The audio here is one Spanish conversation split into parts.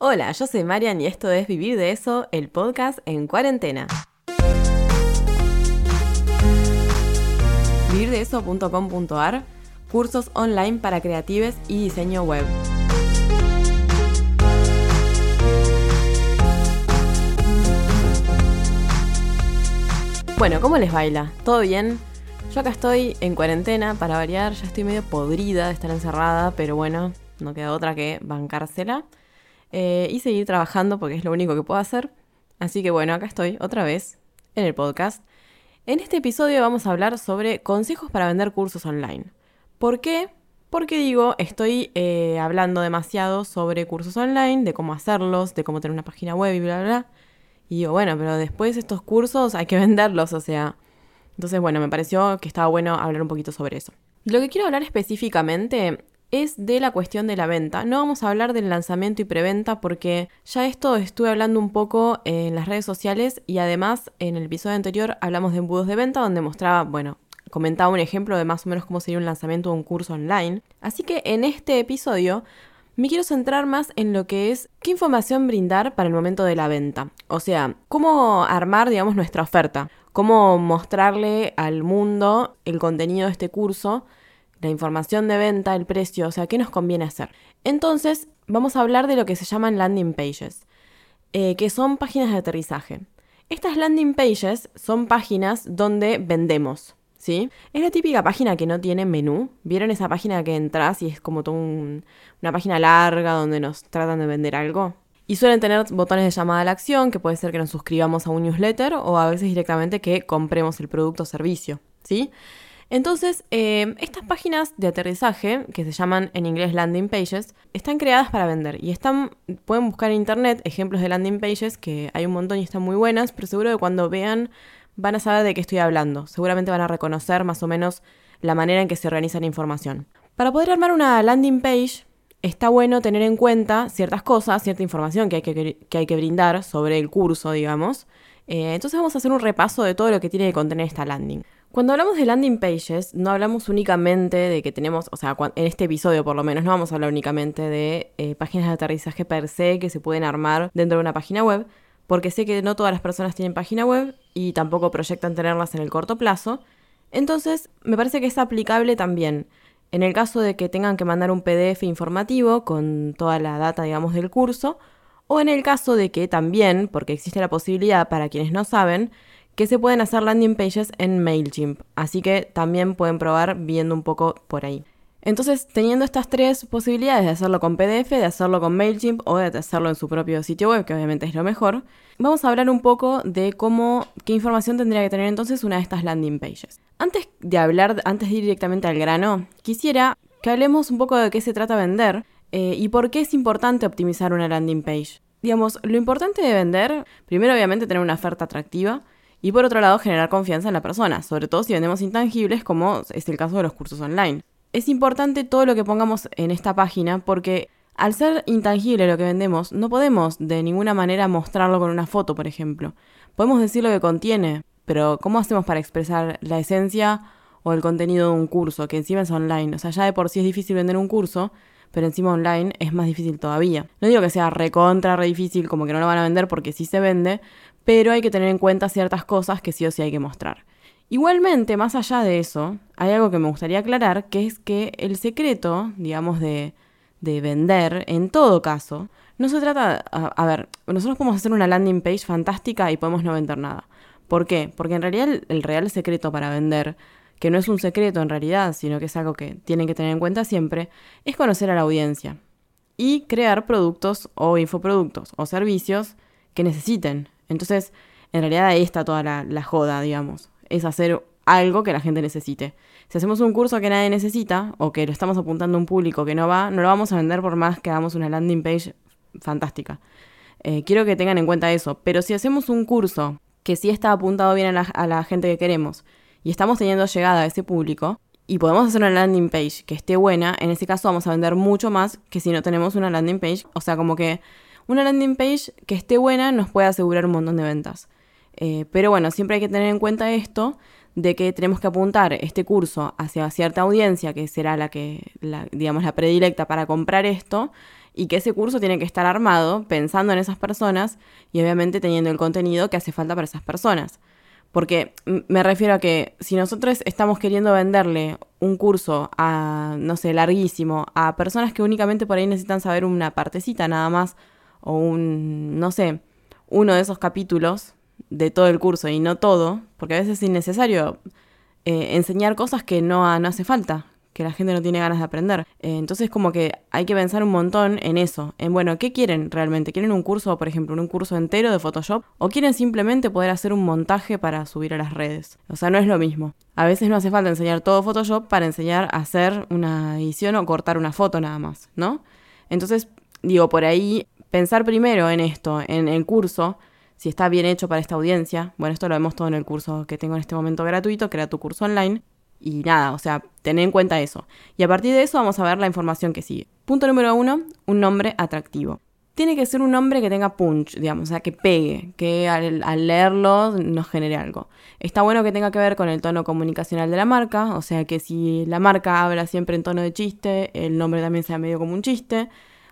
Hola, yo soy Marian y esto es Vivir de eso, el podcast en cuarentena. Vivirdeeso.com.ar Cursos online para creatives y diseño web. Bueno, ¿cómo les baila? ¿Todo bien? Yo acá estoy en cuarentena para variar, ya estoy medio podrida de estar encerrada, pero bueno, no queda otra que bancársela eh, y seguir trabajando porque es lo único que puedo hacer. Así que bueno, acá estoy otra vez en el podcast. En este episodio vamos a hablar sobre consejos para vender cursos online. ¿Por qué? Porque digo, estoy eh, hablando demasiado sobre cursos online, de cómo hacerlos, de cómo tener una página web y bla, bla, bla. Y digo, bueno, pero después estos cursos hay que venderlos, o sea. Entonces, bueno, me pareció que estaba bueno hablar un poquito sobre eso. Lo que quiero hablar específicamente es de la cuestión de la venta. No vamos a hablar del lanzamiento y preventa porque ya esto estuve hablando un poco en las redes sociales y además en el episodio anterior hablamos de embudos de venta donde mostraba, bueno, comentaba un ejemplo de más o menos cómo sería un lanzamiento de un curso online. Así que en este episodio me quiero centrar más en lo que es qué información brindar para el momento de la venta. O sea, cómo armar, digamos, nuestra oferta. Cómo mostrarle al mundo el contenido de este curso la información de venta, el precio, o sea, ¿qué nos conviene hacer? Entonces, vamos a hablar de lo que se llaman landing pages, eh, que son páginas de aterrizaje. Estas landing pages son páginas donde vendemos, ¿sí? Es la típica página que no tiene menú. ¿Vieron esa página que entras y es como toda una página larga donde nos tratan de vender algo? Y suelen tener botones de llamada a la acción, que puede ser que nos suscribamos a un newsletter o a veces directamente que compremos el producto o servicio, ¿sí? Entonces, eh, estas páginas de aterrizaje, que se llaman en inglés landing pages, están creadas para vender y están, pueden buscar en internet ejemplos de landing pages, que hay un montón y están muy buenas, pero seguro que cuando vean van a saber de qué estoy hablando. Seguramente van a reconocer más o menos la manera en que se organiza la información. Para poder armar una landing page, está bueno tener en cuenta ciertas cosas, cierta información que hay que, hay que brindar sobre el curso, digamos. Eh, entonces vamos a hacer un repaso de todo lo que tiene que contener esta landing. Cuando hablamos de landing pages, no hablamos únicamente de que tenemos, o sea, en este episodio por lo menos, no vamos a hablar únicamente de eh, páginas de aterrizaje per se que se pueden armar dentro de una página web, porque sé que no todas las personas tienen página web y tampoco proyectan tenerlas en el corto plazo. Entonces, me parece que es aplicable también en el caso de que tengan que mandar un PDF informativo con toda la data, digamos, del curso, o en el caso de que también, porque existe la posibilidad para quienes no saben, que se pueden hacer landing pages en MailChimp, así que también pueden probar viendo un poco por ahí. Entonces, teniendo estas tres posibilidades de hacerlo con PDF, de hacerlo con MailChimp o de hacerlo en su propio sitio web, que obviamente es lo mejor, vamos a hablar un poco de cómo, qué información tendría que tener entonces una de estas landing pages. Antes de hablar, antes de ir directamente al grano, quisiera que hablemos un poco de qué se trata vender eh, y por qué es importante optimizar una landing page. Digamos, lo importante de vender, primero obviamente tener una oferta atractiva, y por otro lado, generar confianza en la persona, sobre todo si vendemos intangibles, como es el caso de los cursos online. Es importante todo lo que pongamos en esta página porque al ser intangible lo que vendemos, no podemos de ninguna manera mostrarlo con una foto, por ejemplo. Podemos decir lo que contiene, pero ¿cómo hacemos para expresar la esencia o el contenido de un curso, que encima es online? O sea, ya de por sí es difícil vender un curso, pero encima online es más difícil todavía. No digo que sea recontra, re difícil, como que no lo van a vender porque sí se vende, pero hay que tener en cuenta ciertas cosas que sí o sí hay que mostrar. Igualmente, más allá de eso, hay algo que me gustaría aclarar, que es que el secreto, digamos, de, de vender, en todo caso, no se trata, a, ver, nosotros podemos hacer una landing page fantástica y podemos no vender nada. ¿Por qué? Porque en realidad el, el, real secreto para vender, que no es un secreto en realidad, sino que es algo que tienen que tener en cuenta siempre, es conocer a la audiencia y crear productos o infoproductos o servicios que necesiten entonces, en realidad ahí está toda la, joda, digamos. Es hacer algo que la gente necesite. Si hacemos un curso que nadie necesita o que lo estamos apuntando a un público que no va, no lo vamos a vender por más que hagamos una landing page fantástica. Eh, quiero que tengan en cuenta eso. Pero si hacemos un curso que sí está apuntado bien a la, a la gente que queremos y estamos teniendo llegada a ese público y podemos hacer una landing page que esté buena, en ese caso vamos a vender mucho más que si no tenemos una landing page. O sea, como que una landing page que esté buena nos puede asegurar un montón de ventas. Eh, pero bueno, siempre hay que tener en cuenta esto de que tenemos que apuntar este curso hacia cierta audiencia que será la que, digamos, la predilecta para comprar esto y que ese curso tiene que estar armado pensando en esas personas y obviamente teniendo el contenido que hace falta para esas personas. Porque me refiero a que si nosotros estamos queriendo venderle un curso a, no sé, larguísimo, a personas que únicamente por ahí necesitan saber una partecita nada más, o un, no sé, uno de esos capítulos de todo el curso y no todo, porque a veces es innecesario eh, enseñar cosas que no, no hace falta, que la gente no tiene ganas de aprender. Eh, entonces como que hay que pensar un montón en eso, en bueno, ¿qué quieren realmente? ¿Quieren un curso, por ejemplo, un curso entero de Photoshop? ¿O quieren simplemente poder hacer un montaje para subir a las redes? O sea, no es lo mismo. A veces no hace falta enseñar todo Photoshop para enseñar a hacer una edición o cortar una foto nada más, ¿no? Entonces, digo, por ahí pensar primero en esto, en el curso, si está bien hecho para esta audiencia. Bueno, esto lo vemos todo en el curso que tengo en este momento gratuito, era tu curso online. Y nada, o sea, tener en cuenta eso. Y a partir de eso vamos a ver la información que sigue. Punto número uno, un nombre atractivo. Tiene que ser un nombre que tenga punch, digamos, o sea, que pegue, que al, leerlo nos genere algo. Está bueno que tenga que ver con el tono comunicacional de la marca, o sea, que si la marca habla siempre en tono de chiste, el nombre también sea medio como un chiste.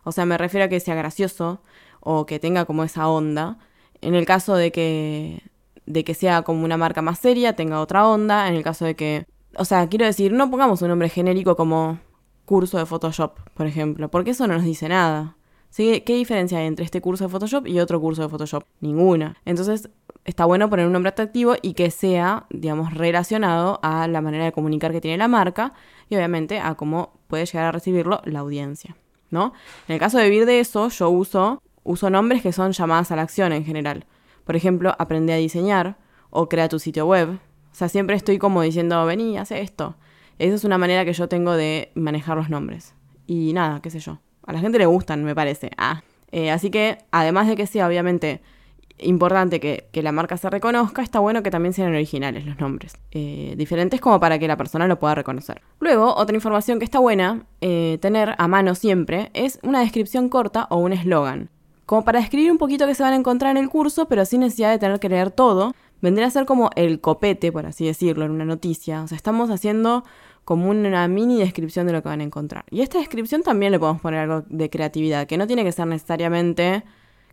O sea, me refiero a que sea gracioso o que tenga como esa onda. En el caso de que, de que sea como una marca más seria, tenga otra onda. En el caso de que o sea, quiero decir, no pongamos un nombre genérico como curso de Photoshop, por ejemplo, porque eso no nos dice nada. ¿Sí? ¿Qué diferencia hay entre este curso de Photoshop y otro curso de Photoshop? Ninguna. Entonces, está bueno poner un nombre atractivo y que sea, digamos, relacionado a la manera de comunicar que tiene la marca y obviamente a cómo puede llegar a recibirlo la audiencia, ¿no? En el caso de vivir de eso, yo uso, uso nombres que son llamadas a la acción en general. Por ejemplo, aprende a diseñar o crea tu sitio web, o sea, siempre estoy como diciendo, vení, haz esto. Esa es una manera que yo tengo de manejar los nombres. Y nada, qué sé yo. A la gente le gustan, me parece. Ah. Eh, así que, además de que sea obviamente importante que, la marca se reconozca, está bueno que también sean originales los nombres. Eh, diferentes como para que la persona lo pueda reconocer. Luego, otra información que está buena eh, tener a mano siempre es una descripción corta o un eslogan. Como para describir un poquito qué se van a encontrar en el curso, pero sin necesidad de tener que leer todo vendría a ser como el copete, por así decirlo, en una noticia. O sea, estamos haciendo como una mini descripción de lo que van a encontrar. Y esta descripción también le podemos poner algo de creatividad, que no tiene que ser necesariamente,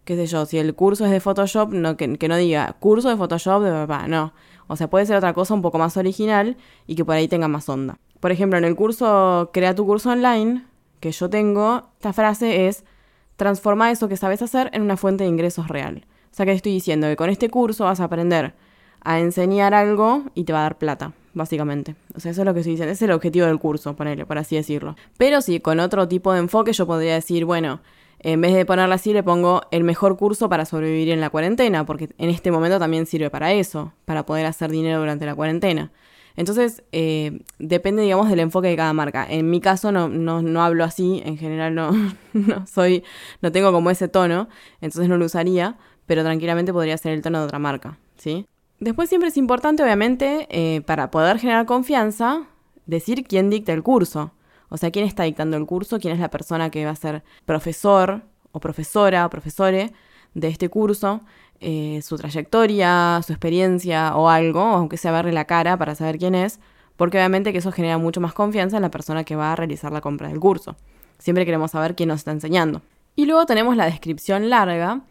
qué sé yo, si el curso es de Photoshop, no, que, no diga curso de Photoshop de papá, no. O sea, puede ser otra cosa un poco más original y que por ahí tenga más onda. Por ejemplo, en el curso Crea tu curso online, que yo tengo, esta frase es transforma eso que sabes hacer en una fuente de ingresos real. O sea que estoy diciendo que con este curso vas a aprender a enseñar algo y te va a dar plata, básicamente. O sea, eso es lo que estoy diciendo, ese es el objetivo del curso, ponele, por así decirlo. Pero sí, con otro tipo de enfoque yo podría decir, bueno, en vez de ponerla así, le pongo el mejor curso para sobrevivir en la cuarentena, porque en este momento también sirve para eso, para poder hacer dinero durante la cuarentena. Entonces, eh, depende, digamos, del enfoque de cada marca. En mi caso no, no, no hablo así, en general no, no soy, no tengo como ese tono, entonces no lo usaría, pero tranquilamente podría ser el tono de otra marca, ¿sí? Después siempre es importante, obviamente, eh, para poder generar confianza, decir quién dicta el curso. O sea, quién está dictando el curso, quién es la persona que va a ser profesor o profesora o profesore de este curso, eh, su trayectoria, su experiencia o algo, aunque sea verle la cara para saber quién es, porque obviamente que eso genera mucho más confianza en la persona que va a realizar la compra del curso. Siempre queremos saber quién nos está enseñando. Y luego tenemos la descripción larga,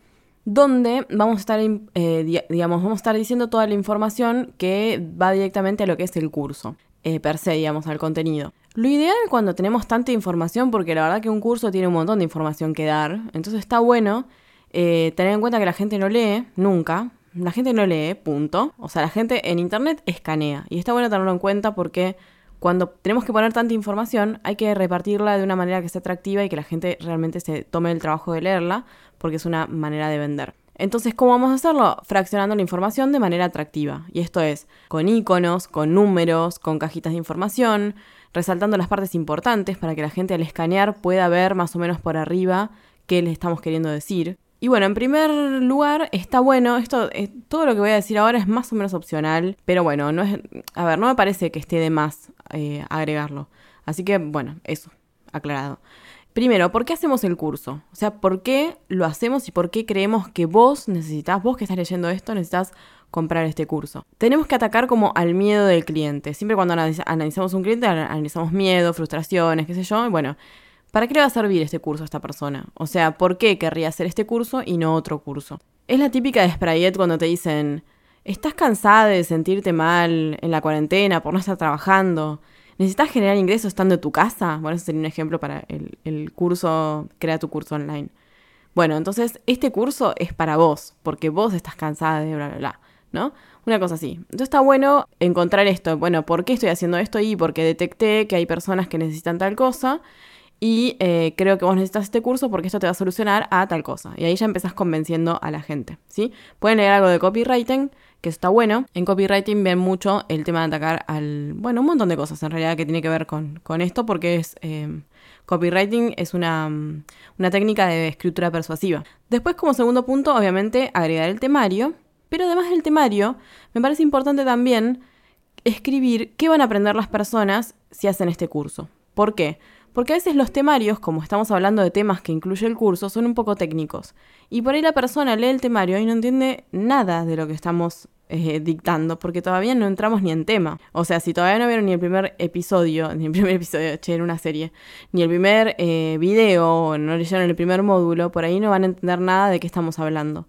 donde vamos a estar, eh, digamos, vamos a estar diciendo toda la información que va directamente a lo que es el curso, eh, per se, digamos, al contenido. Lo ideal cuando tenemos tanta información, porque la verdad que un curso tiene un montón de información que dar, entonces está bueno eh, tener en cuenta que la gente no lee nunca, la gente no lee, punto. O sea, la gente en internet escanea, y está bueno tenerlo en cuenta porque cuando tenemos que poner tanta información, hay que repartirla de una manera que sea atractiva y que la gente realmente se tome el trabajo de leerla, porque es una manera de vender. Entonces, ¿cómo vamos a hacerlo? Fraccionando la información de manera atractiva. Y esto es con iconos, con números, con cajitas de información, resaltando las partes importantes para que la gente al escanear pueda ver más o menos por arriba qué le estamos queriendo decir. Y bueno, en primer lugar, está bueno, esto, eh, todo lo que voy a decir ahora es más o menos opcional, pero bueno, no es, a ver, no me parece que esté de más eh, agregarlo. Así que, bueno, eso, aclarado. Primero, ¿por qué hacemos el curso? O sea, ¿por qué lo hacemos y por qué creemos que vos necesitas, vos que estás leyendo esto, necesitas comprar este curso? Tenemos que atacar como al miedo del cliente. Siempre cuando analizamos un cliente, analizamos miedo, frustraciones, qué sé yo. Y bueno, ¿para qué le va a servir este curso a esta persona? O sea, ¿por qué querría hacer este curso y no otro curso? Es la típica de Sprayet cuando te dicen, ¿estás cansada de sentirte mal en la cuarentena por no estar trabajando? ¿Necesitas generar ingresos estando en tu casa? Bueno, ese sería un ejemplo para el, curso, crea tu curso online. Bueno, entonces este curso es para vos, porque vos estás cansada de bla, bla, bla, ¿no? Una cosa así. Entonces está bueno encontrar esto. Bueno, ¿por qué estoy haciendo esto? Y porque detecté que hay personas que necesitan tal cosa. Y eh, creo que vos necesitas este curso porque esto te va a solucionar a tal cosa. Y ahí ya empezás convenciendo a la gente, ¿sí? Pueden leer algo de copywriting, que está bueno. En copywriting ven mucho el tema de atacar al... Bueno, un montón de cosas en realidad que tiene que ver con, con esto porque es... Eh, copywriting es una, una técnica de escritura persuasiva. Después, como segundo punto, obviamente, agregar el temario. Pero además del temario, me parece importante también escribir qué van a aprender las personas si hacen este curso. ¿Por qué? Porque a veces los temarios, como estamos hablando de temas que incluye el curso, son un poco técnicos. Y por ahí la persona lee el temario y no entiende nada de lo que estamos eh, dictando, porque todavía no entramos ni en tema. O sea, si todavía no vieron ni el primer episodio, ni el primer episodio, che, en una serie, ni el primer eh, video, o no leyeron el primer módulo, por ahí no van a entender nada de qué estamos hablando.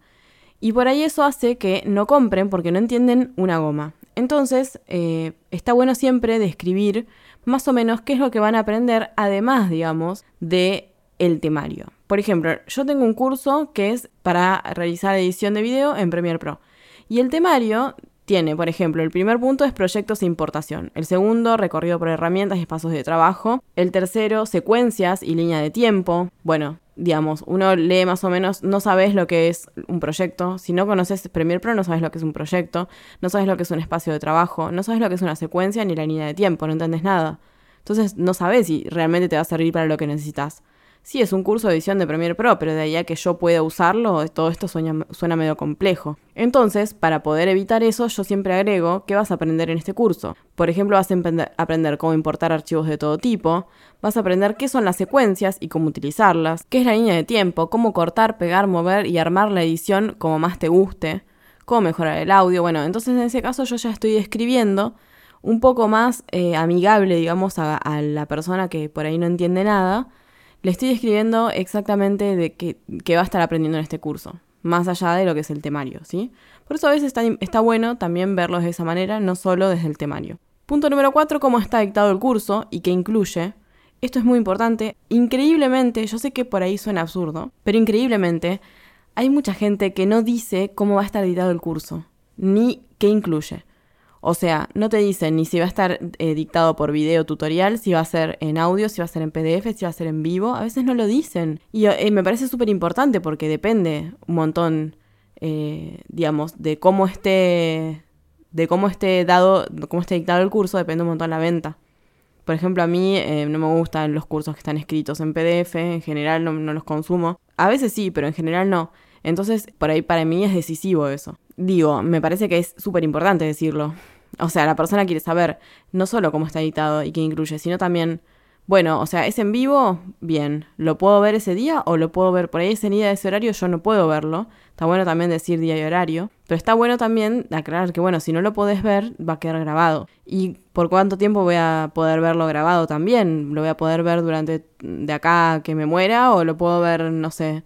Y por ahí eso hace que no compren porque no entienden una goma. Entonces, eh, está bueno siempre describir más o menos qué es lo que van a aprender, además, digamos, de el temario. Por ejemplo, yo tengo un curso que es para realizar edición de video en Premiere Pro. Y el temario tiene, por ejemplo, el primer punto es proyectos de importación, el segundo, recorrido por herramientas y espacios de trabajo, el tercero, secuencias y línea de tiempo. Bueno, digamos, uno lee más o menos, no sabes lo que es un proyecto, si no conoces Premiere Pro no sabes lo que es un proyecto, no sabes lo que es un espacio de trabajo, no sabes lo que es una secuencia ni la línea de tiempo, no entiendes nada. Entonces no sabes si realmente te va a servir para lo que necesitas. Sí, es un curso de edición de Premiere Pro, pero de ahí a que yo pueda usarlo, todo esto suena, medio complejo. Entonces, para poder evitar eso, yo siempre agrego qué vas a aprender en este curso. Por ejemplo, vas a aprender cómo importar archivos de todo tipo, vas a aprender qué son las secuencias y cómo utilizarlas, qué es la línea de tiempo, cómo cortar, pegar, mover y armar la edición como más te guste, cómo mejorar el audio. Bueno, entonces en ese caso yo ya estoy escribiendo un poco más eh, amigable, digamos, a la persona que por ahí no entiende nada le estoy escribiendo exactamente de qué, va a estar aprendiendo en este curso, más allá de lo que es el temario, ¿sí? Por eso a veces está, bueno también verlos de esa manera, no solo desde el temario. Punto número 4, cómo está dictado el curso y qué incluye. Esto es muy importante. Increíblemente, yo sé que por ahí suena absurdo, pero increíblemente hay mucha gente que no dice cómo va a estar dictado el curso, ni qué incluye. O sea, no te dicen ni si va a estar eh, dictado por video tutorial, si va a ser en audio, si va a ser en PDF, si va a ser en vivo. A veces no lo dicen. Y eh, me parece súper importante porque depende un montón, eh, digamos, de cómo esté, de cómo esté dado, cómo esté dictado el curso, depende un montón la venta. Por ejemplo, a mí no me gustan los cursos que están escritos en PDF, en general no, no los consumo. A veces sí, pero en general no. Entonces, por ahí para mí es decisivo eso. Digo, me parece que es súper importante decirlo. O sea, la persona quiere saber no solo cómo está editado y qué incluye, sino también, bueno, o sea, ¿es en vivo? Bien, ¿lo puedo ver ese día o lo puedo ver por ahí ese día, ese horario? Yo no puedo verlo. Está bueno también decir día y horario, pero está bueno también aclarar que, bueno, si no lo puedes ver, va a quedar grabado. ¿Y por cuánto tiempo voy a poder verlo grabado también? ¿Lo voy a poder ver durante de acá que me muera o lo puedo ver, no sé,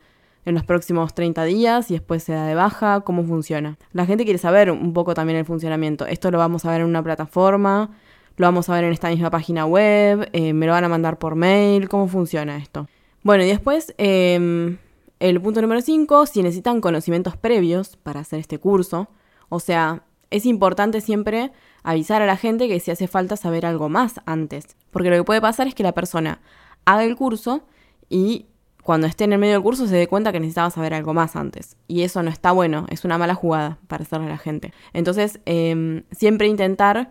en los próximos 30 días y después se da de baja, cómo funciona. La gente quiere saber un poco también el funcionamiento. Esto lo vamos a ver en una plataforma, lo vamos a ver en esta misma página web, eh, me lo van a mandar por mail, cómo funciona esto. Bueno, y después em, el punto número 5, si necesitan conocimientos previos para hacer este curso, o sea, es importante siempre avisar a la gente que si hace falta saber algo más antes, porque lo que puede pasar es que la persona haga el curso y cuando esté en el medio del curso se dé cuenta que necesitaba saber algo más antes. Y eso no está bueno, es una mala jugada para hacerle a la gente. Entonces, em, siempre intentar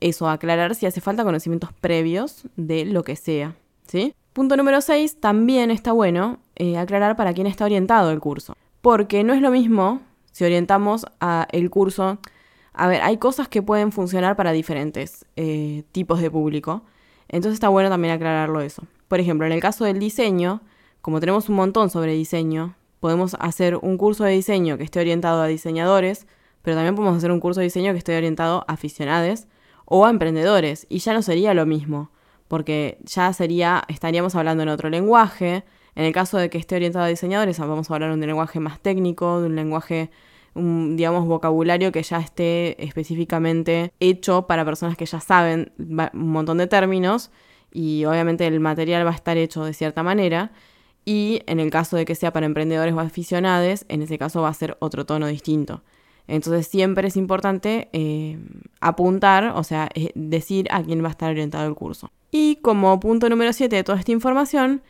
eso, aclarar si hace falta conocimientos previos de lo que sea. ¿sí? Punto número 6, también está bueno eh, aclarar para quién está orientado el curso. Porque no es lo mismo si orientamos a el curso. A ver, hay cosas que pueden funcionar para diferentes eh, tipos de público. Entonces está bueno también aclararlo eso. Por ejemplo, en el caso del diseño, como tenemos un montón sobre diseño, podemos hacer un curso de diseño que esté orientado a diseñadores, pero también podemos hacer un curso de diseño que esté orientado a aficionados o a emprendedores, y ya no sería lo mismo, porque ya sería, estaríamos hablando en otro lenguaje. En el caso de que esté orientado a diseñadores, vamos a hablar de un lenguaje más técnico, de un lenguaje, un, digamos, vocabulario que ya esté específicamente hecho para personas que ya saben un montón de términos y obviamente el material va a estar hecho de cierta manera. Y en el caso de que sea para emprendedores o aficionados, en ese caso va a ser otro tono distinto. Entonces siempre es importante eh, apuntar, o sea, eh, decir a quién va a estar orientado el curso. Y como punto número 7 de toda esta información,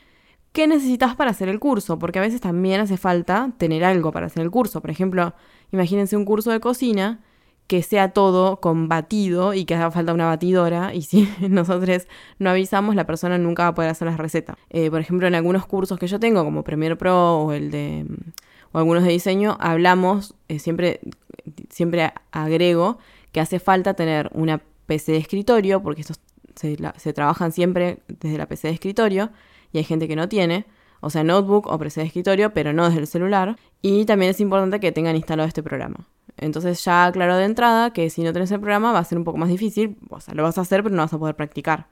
¿qué necesitas para hacer el curso? Porque a veces también hace falta tener algo para hacer el curso. Por ejemplo, imagínense un curso de cocina que sea todo con batido y que haga falta una batidora y si nosotros no avisamos la persona nunca va a poder hacer las recetas. Eh, por ejemplo, en algunos cursos que yo tengo como Premiere Pro o el de o algunos de diseño hablamos eh, siempre siempre agrego que hace falta tener una PC de escritorio porque estos se, se trabajan siempre desde la PC de escritorio y hay gente que no tiene o sea, notebook o PC de escritorio, pero no desde el celular. Y también es importante que tengan instalado este programa. Entonces ya aclaro de entrada que si no tenés el programa va a ser un poco más difícil, o sea, lo vas a hacer pero no vas a poder practicar.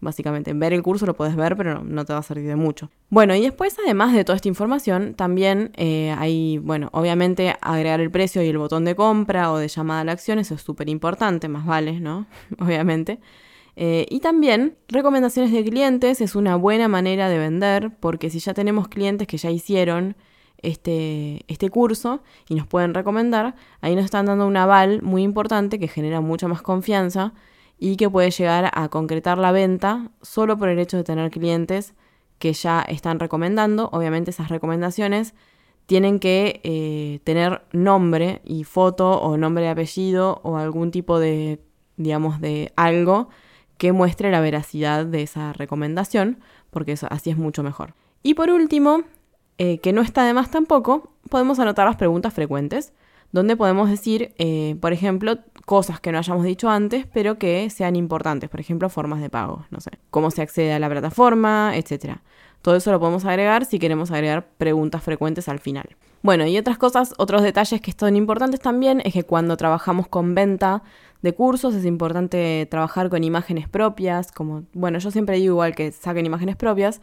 Básicamente, en ver el curso lo puedes ver, pero no, te va a servir de mucho. Bueno, y después, además de toda esta información, también eh, hay, bueno, obviamente agregar el precio y el botón de compra o de llamada a la acción, eso es súper importante, más vale, ¿no? obviamente. Eh, y también recomendaciones de clientes es una buena manera de vender, porque si ya tenemos clientes que ya hicieron este, este curso y nos pueden recomendar, ahí nos están dando un aval muy importante que genera mucha más confianza y que puede llegar a concretar la venta solo por el hecho de tener clientes que ya están recomendando. Obviamente esas recomendaciones tienen que eh, tener nombre y foto o nombre y apellido o algún tipo de, digamos, de algo que muestre la veracidad de esa recomendación, porque eso, así es mucho mejor. Y por último, eh, que no está de más tampoco, podemos anotar las preguntas frecuentes, donde podemos decir, eh, por ejemplo, cosas que no hayamos dicho antes, pero que sean importantes, por ejemplo, formas de pago, no sé, cómo se accede a la plataforma, etc. Todo eso lo podemos agregar si queremos agregar preguntas frecuentes al final. Bueno, y otras cosas, otros detalles que son importantes también es que cuando trabajamos con venta de cursos es importante trabajar con imágenes propias, como, bueno, yo siempre digo igual que saquen imágenes propias,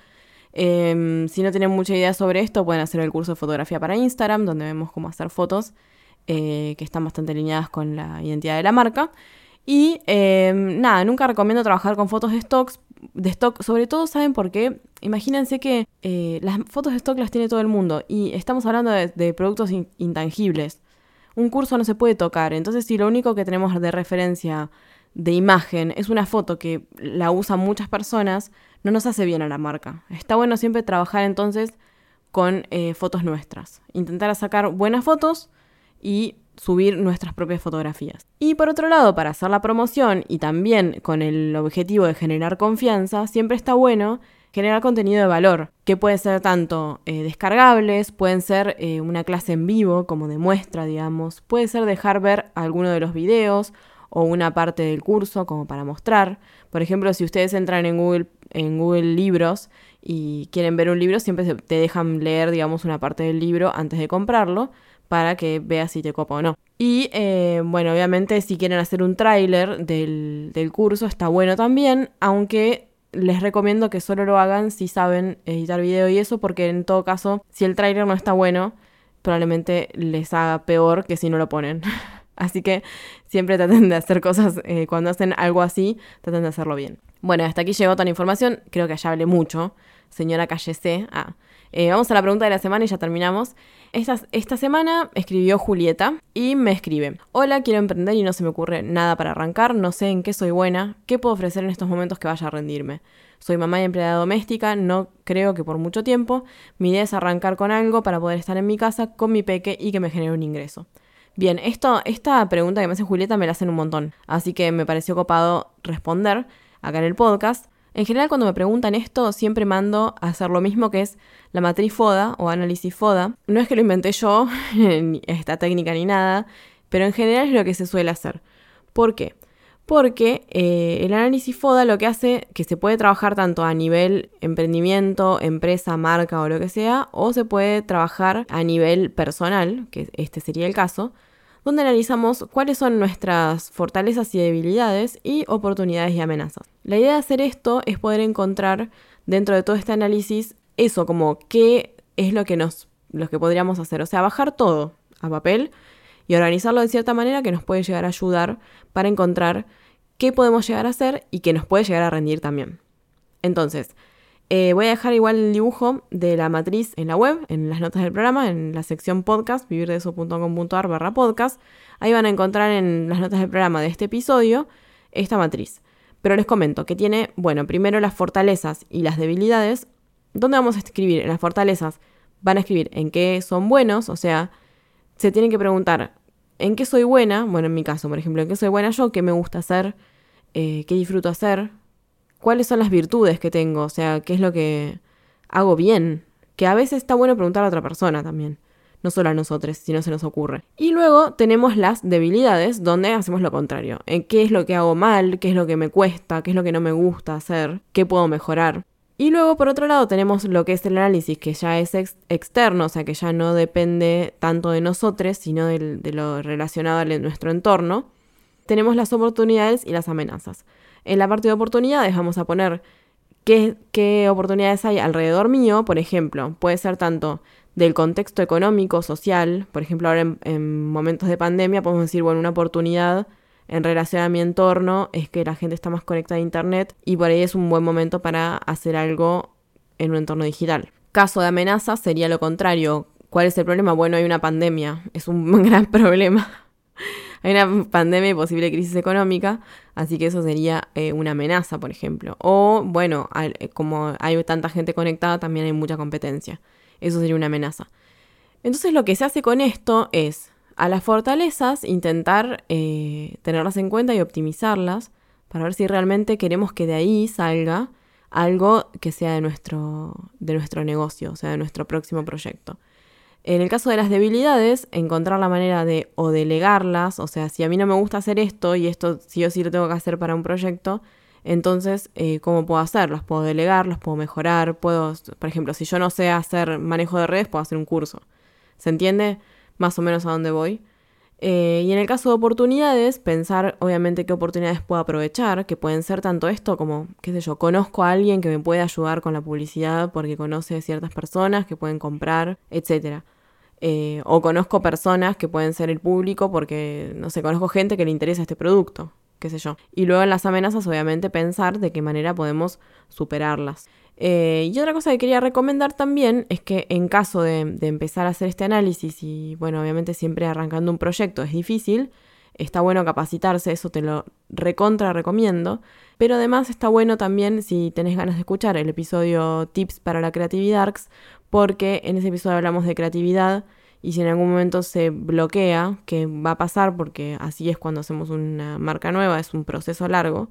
Em, si no tienen mucha idea sobre esto, pueden hacer el curso de fotografía para Instagram, donde vemos cómo hacer fotos eh, que están bastante alineadas con la identidad de la marca. Y em, nada, nunca recomiendo trabajar con fotos de stocks. De stock, sobre todo, ¿saben por qué? Imagínense que eh, las fotos de stock las tiene todo el mundo y estamos hablando de, productos intangibles. Un curso no se puede tocar, entonces si lo único que tenemos de referencia de imagen es una foto que la usan muchas personas, no nos hace bien a la marca. Está bueno siempre trabajar entonces con eh, fotos nuestras. Intentar sacar buenas fotos y subir nuestras propias fotografías. Y por otro lado, para hacer la promoción y también con el objetivo de generar confianza, siempre está bueno generar contenido de valor, que puede ser tanto eh, descargables, pueden ser eh, una clase en vivo como de muestra, digamos, puede ser dejar ver alguno de los videos o una parte del curso como para mostrar. Por ejemplo, si ustedes entran en Google, en Google Libros y quieren ver un libro, siempre te dejan leer, digamos, una parte del libro antes de comprarlo para que veas si te copa o no. Y eh, bueno, obviamente si quieren hacer un tráiler del, del curso está bueno también, aunque les recomiendo que solo lo hagan si saben editar video y eso, porque en todo caso, si el tráiler no está bueno, probablemente les haga peor que si no lo ponen. Así que siempre traten de hacer cosas, eh, cuando hacen algo así, traten de hacerlo bien. Bueno, hasta aquí llegó toda la información. Creo que ya hablé mucho. Señora Calle Ah. Eh, vamos a la pregunta de la semana y ya terminamos. Esta, esta semana escribió Julieta y me escribe: Hola, quiero emprender y no se me ocurre nada para arrancar. No sé en qué soy buena. ¿Qué puedo ofrecer en estos momentos que vaya a rendirme? Soy mamá y empleada doméstica, no creo que por mucho tiempo. Mi idea es arrancar con algo para poder estar en mi casa con mi peque y que me genere un ingreso. Bien, esto, esta pregunta que me hace Julieta me la hacen un montón, así que me pareció copado responder acá en el podcast. En general, cuando me preguntan esto, siempre mando a hacer lo mismo que es la matriz FODA o análisis FODA. No es que lo inventé yo, esta técnica ni nada, pero en general es lo que se suele hacer. ¿Por qué? Porque eh, el análisis FODA lo que hace que se puede trabajar tanto a nivel emprendimiento, empresa, marca o lo que sea, o se puede trabajar a nivel personal, que este sería el caso, donde analizamos cuáles son nuestras fortalezas y debilidades y oportunidades y amenazas. La idea de hacer esto es poder encontrar dentro de todo este análisis eso, como qué es lo que nos lo que podríamos hacer, o sea, bajar todo a papel y organizarlo de cierta manera que nos puede llegar a ayudar para encontrar qué podemos llegar a hacer y que nos puede llegar a rendir también. Entonces, eh, voy a dejar igual el dibujo de la matriz en la web, en las notas del programa, en la sección podcast, vivirdeeso.com.ar barra podcast. Ahí van a encontrar en las notas del programa de este episodio esta matriz. Pero les comento que tiene, bueno, primero las fortalezas y las debilidades. ¿Dónde vamos a escribir? En las fortalezas van a escribir en qué son buenos, o sea, se tienen que preguntar en qué soy buena, bueno, en mi caso, por ejemplo, en qué soy buena yo, qué me gusta hacer, eh, qué disfruto hacer, cuáles son las virtudes que tengo, o sea, qué es lo que hago bien, que a veces está bueno preguntar a otra persona también, no solo a nosotros, si no se nos ocurre. Y luego tenemos las debilidades, donde hacemos lo contrario, en qué es lo que hago mal, qué es lo que me cuesta, qué es lo que no me gusta hacer, qué puedo mejorar. Y luego, por otro lado, tenemos lo que es el análisis, que ya es externo, o sea, que ya no depende tanto de nosotros, sino de lo relacionado a nuestro entorno. Tenemos las oportunidades y las amenazas. En la parte de oportunidades vamos a poner qué, oportunidades hay alrededor mío, por ejemplo, puede ser tanto del contexto económico, social, por ejemplo, ahora en, momentos de pandemia podemos decir, bueno, una oportunidad en relación a mi entorno es que la gente está más conectada a Internet y por ahí es un buen momento para hacer algo en un entorno digital. Caso de amenaza sería lo contrario. ¿Cuál es el problema? Bueno, hay una pandemia, es un gran problema hay una pandemia y posible crisis económica, así que eso sería eh, una amenaza, por ejemplo. O, bueno, eh, como hay tanta gente conectada, también hay mucha competencia. Eso sería una amenaza. Entonces lo que se hace con esto es a las fortalezas intentar eh, tenerlas en cuenta y optimizarlas para ver si realmente queremos que de ahí salga algo que sea de nuestro, de nuestro negocio, o sea, de nuestro próximo proyecto. En el caso de las debilidades, encontrar la manera de o delegarlas, o sea, si a mí no me gusta hacer esto y esto sí o sí lo tengo que hacer para un proyecto, entonces, eh, ¿cómo puedo hacer? Los puedo delegar, los puedo mejorar, puedo, por ejemplo, si yo no sé hacer manejo de redes, puedo hacer un curso. ¿Se entiende más o menos a dónde voy? Eh, y en el caso de oportunidades, pensar obviamente qué oportunidades puedo aprovechar, que pueden ser tanto esto como, qué sé yo, conozco a alguien que me puede ayudar con la publicidad porque conoce ciertas personas que pueden comprar, etc. Eh, o conozco personas que pueden ser el público porque, no sé, conozco gente que le interesa este producto, qué sé yo. Y luego en las amenazas, obviamente, pensar de qué manera podemos superarlas. Eh, y otra cosa que quería recomendar también es que en caso de, empezar a hacer este análisis y bueno, obviamente siempre arrancando un proyecto es difícil, está bueno capacitarse, eso te lo recontra recomiendo, pero además está bueno también si tenés ganas de escuchar el episodio Tips para la Creatividad, porque en ese episodio hablamos de creatividad y si en algún momento se bloquea, que va a pasar porque así es cuando hacemos una marca nueva, es un proceso largo,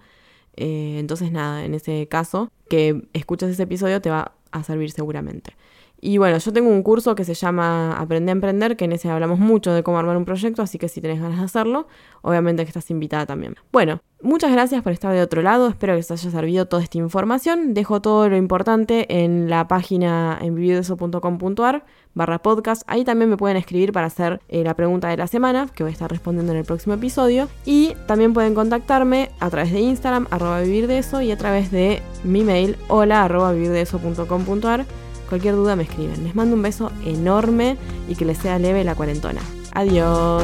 eh, entonces nada, en ese caso, que escuches ese episodio te va a servir seguramente. Y bueno, yo tengo un curso que se llama Aprende a Emprender, que en ese hablamos mucho de cómo armar un proyecto, así que si tenés ganas de hacerlo, obviamente que estás invitada también. Bueno, muchas gracias por estar de otro lado, espero que os haya servido toda esta información. Dejo todo lo importante en la página en vivideso.com.ar barra podcast. Ahí también me pueden escribir para hacer eh, la pregunta de la semana, que voy a estar respondiendo en el próximo episodio. Y también pueden contactarme a través de Instagram, arroba vivir de eso, y a través de mi mail, hola arroba vivirdeeso.com.ar Cualquier duda me escriben. Les mando un beso enorme y que les sea leve la cuarentona. Adiós.